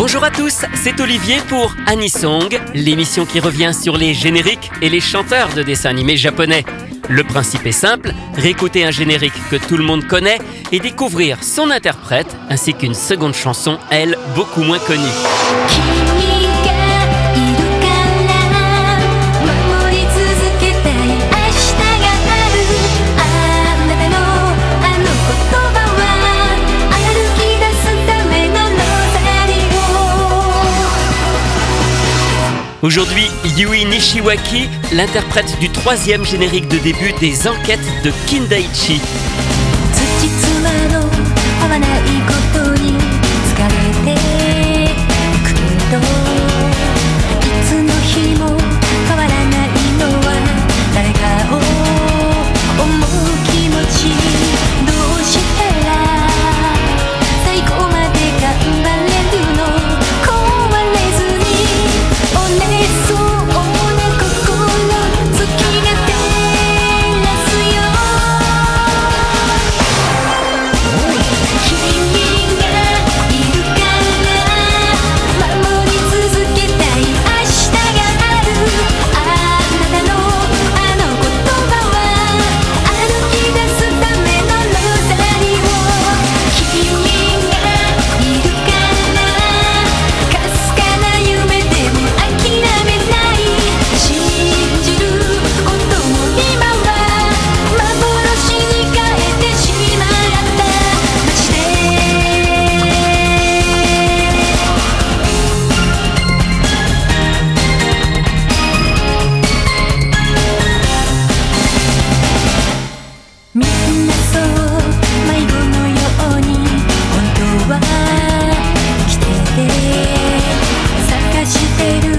Bonjour à tous, c'est Olivier pour Anisong, l'émission qui revient sur les génériques et les chanteurs de dessins animés japonais. Le principe est simple, réécouter un générique que tout le monde connaît et découvrir son interprète ainsi qu'une seconde chanson, elle, beaucoup moins connue. Aujourd'hui, Yui Nishiwaki, l'interprète du troisième générique de début des enquêtes de Kindaichi. してる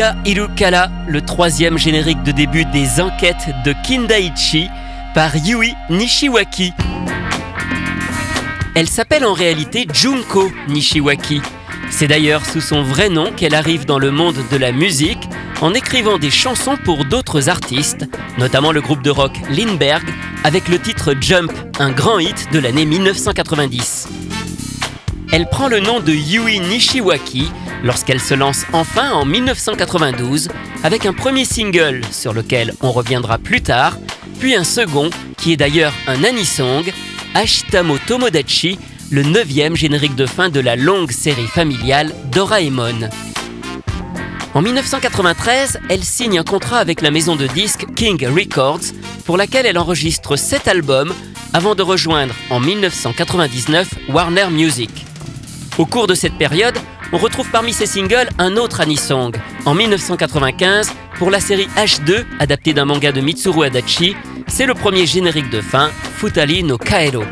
Shiga Irukala, le troisième générique de début des enquêtes de Kindaichi par Yui Nishiwaki. Elle s'appelle en réalité Junko Nishiwaki. C'est d'ailleurs sous son vrai nom qu'elle arrive dans le monde de la musique en écrivant des chansons pour d'autres artistes, notamment le groupe de rock Lindbergh avec le titre Jump, un grand hit de l'année 1990. Elle prend le nom de Yui Nishiwaki lorsqu'elle se lance enfin en 1992 avec un premier single sur lequel on reviendra plus tard, puis un second qui est d'ailleurs un anisong, Ashitamo Tomodachi, le neuvième générique de fin de la longue série familiale Doraemon. En 1993, elle signe un contrat avec la maison de disques King Records pour laquelle elle enregistre 7 albums avant de rejoindre en 1999 Warner Music. Au cours de cette période, on retrouve parmi ses singles un autre anisong, en 1995 pour la série H2 adaptée d'un manga de Mitsuru Adachi, c'est le premier générique de fin, Futali no Kaero.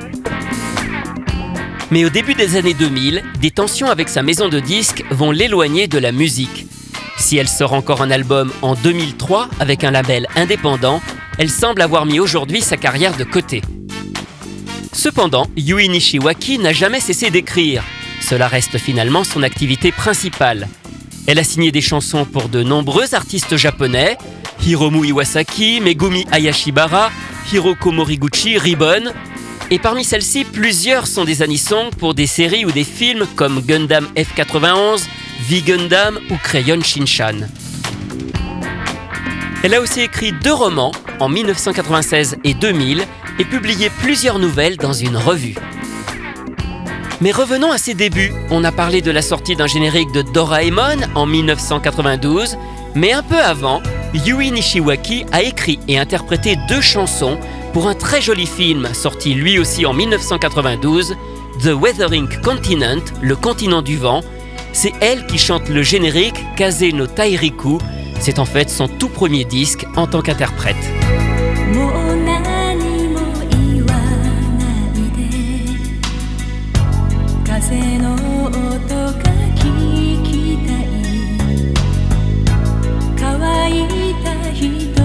Mais au début des années 2000, des tensions avec sa maison de disques vont l'éloigner de la musique. Si elle sort encore un album en 2003 avec un label indépendant, elle semble avoir mis aujourd'hui sa carrière de côté. Cependant, Yui Nishiwaki n'a jamais cessé d'écrire. Cela reste finalement son activité principale. Elle a signé des chansons pour de nombreux artistes japonais, Hiromu Iwasaki, Megumi Ayashibara, Hiroko Moriguchi, Ribbon, et parmi celles-ci, plusieurs sont des anisongs pour des séries ou des films comme Gundam F91, V-Gundam ou Crayon Shinchan. Elle a aussi écrit deux romans en 1996 et 2000 et publié plusieurs nouvelles dans une revue. Mais revenons à ses débuts. On a parlé de la sortie d'un générique de Doraemon en 1992, mais un peu avant, Yui Nishiwaki a écrit et interprété deux chansons pour un très joli film sorti lui aussi en 1992, The Weathering Continent, le continent du vent. C'est elle qui chante le générique Kaze no Tairiku. C'est en fait son tout premier disque en tant qu'interprète. 風の音が聞きたい。乾いた人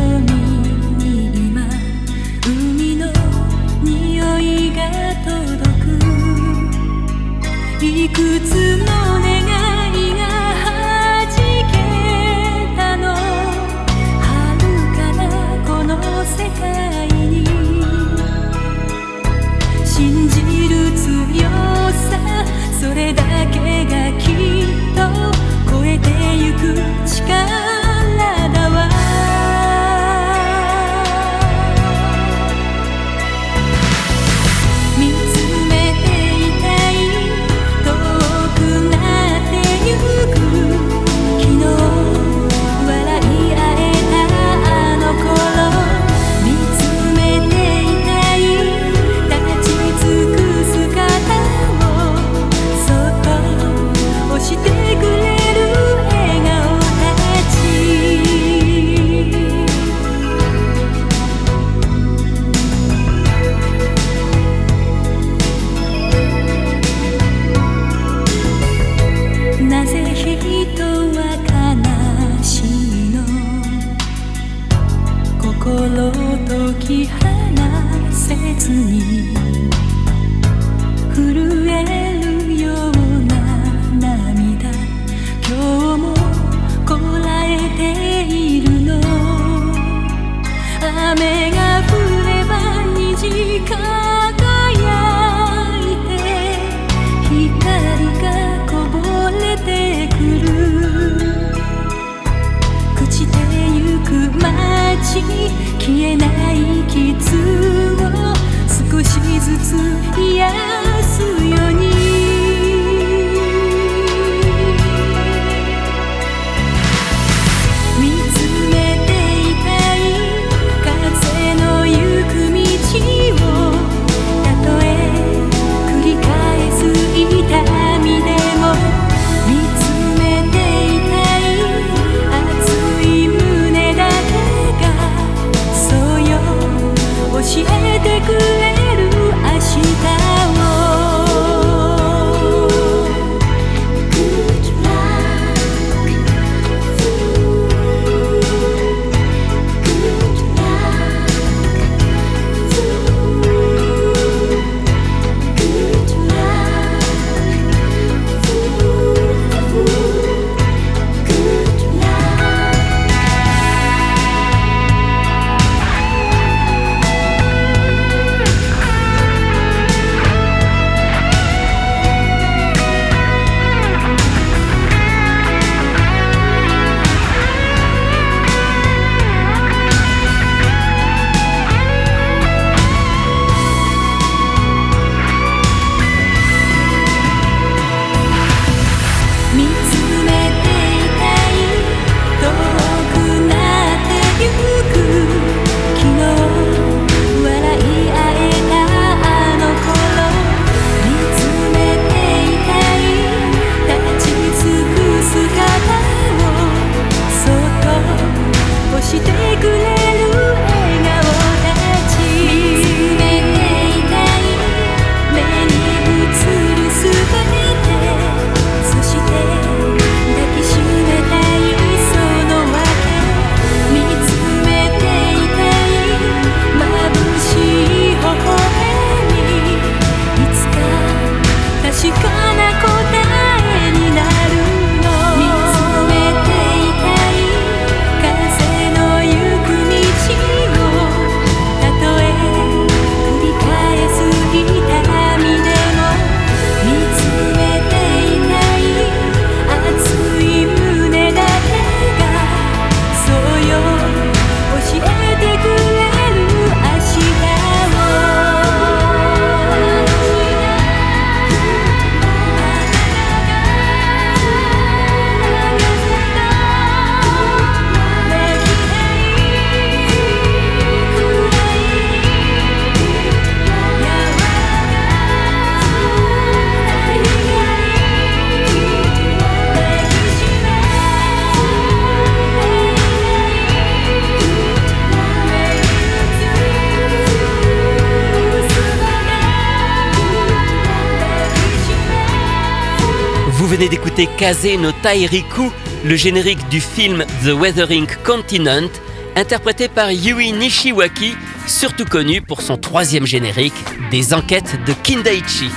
venez d'écouter Kaze no Tairiku, le générique du film The Weathering Continent, interprété par Yui Nishiwaki, surtout connu pour son troisième générique, des enquêtes de Kindaichi.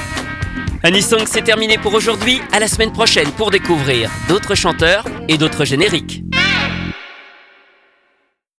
Anisong, c'est terminé pour aujourd'hui. À la semaine prochaine pour découvrir d'autres chanteurs et d'autres génériques.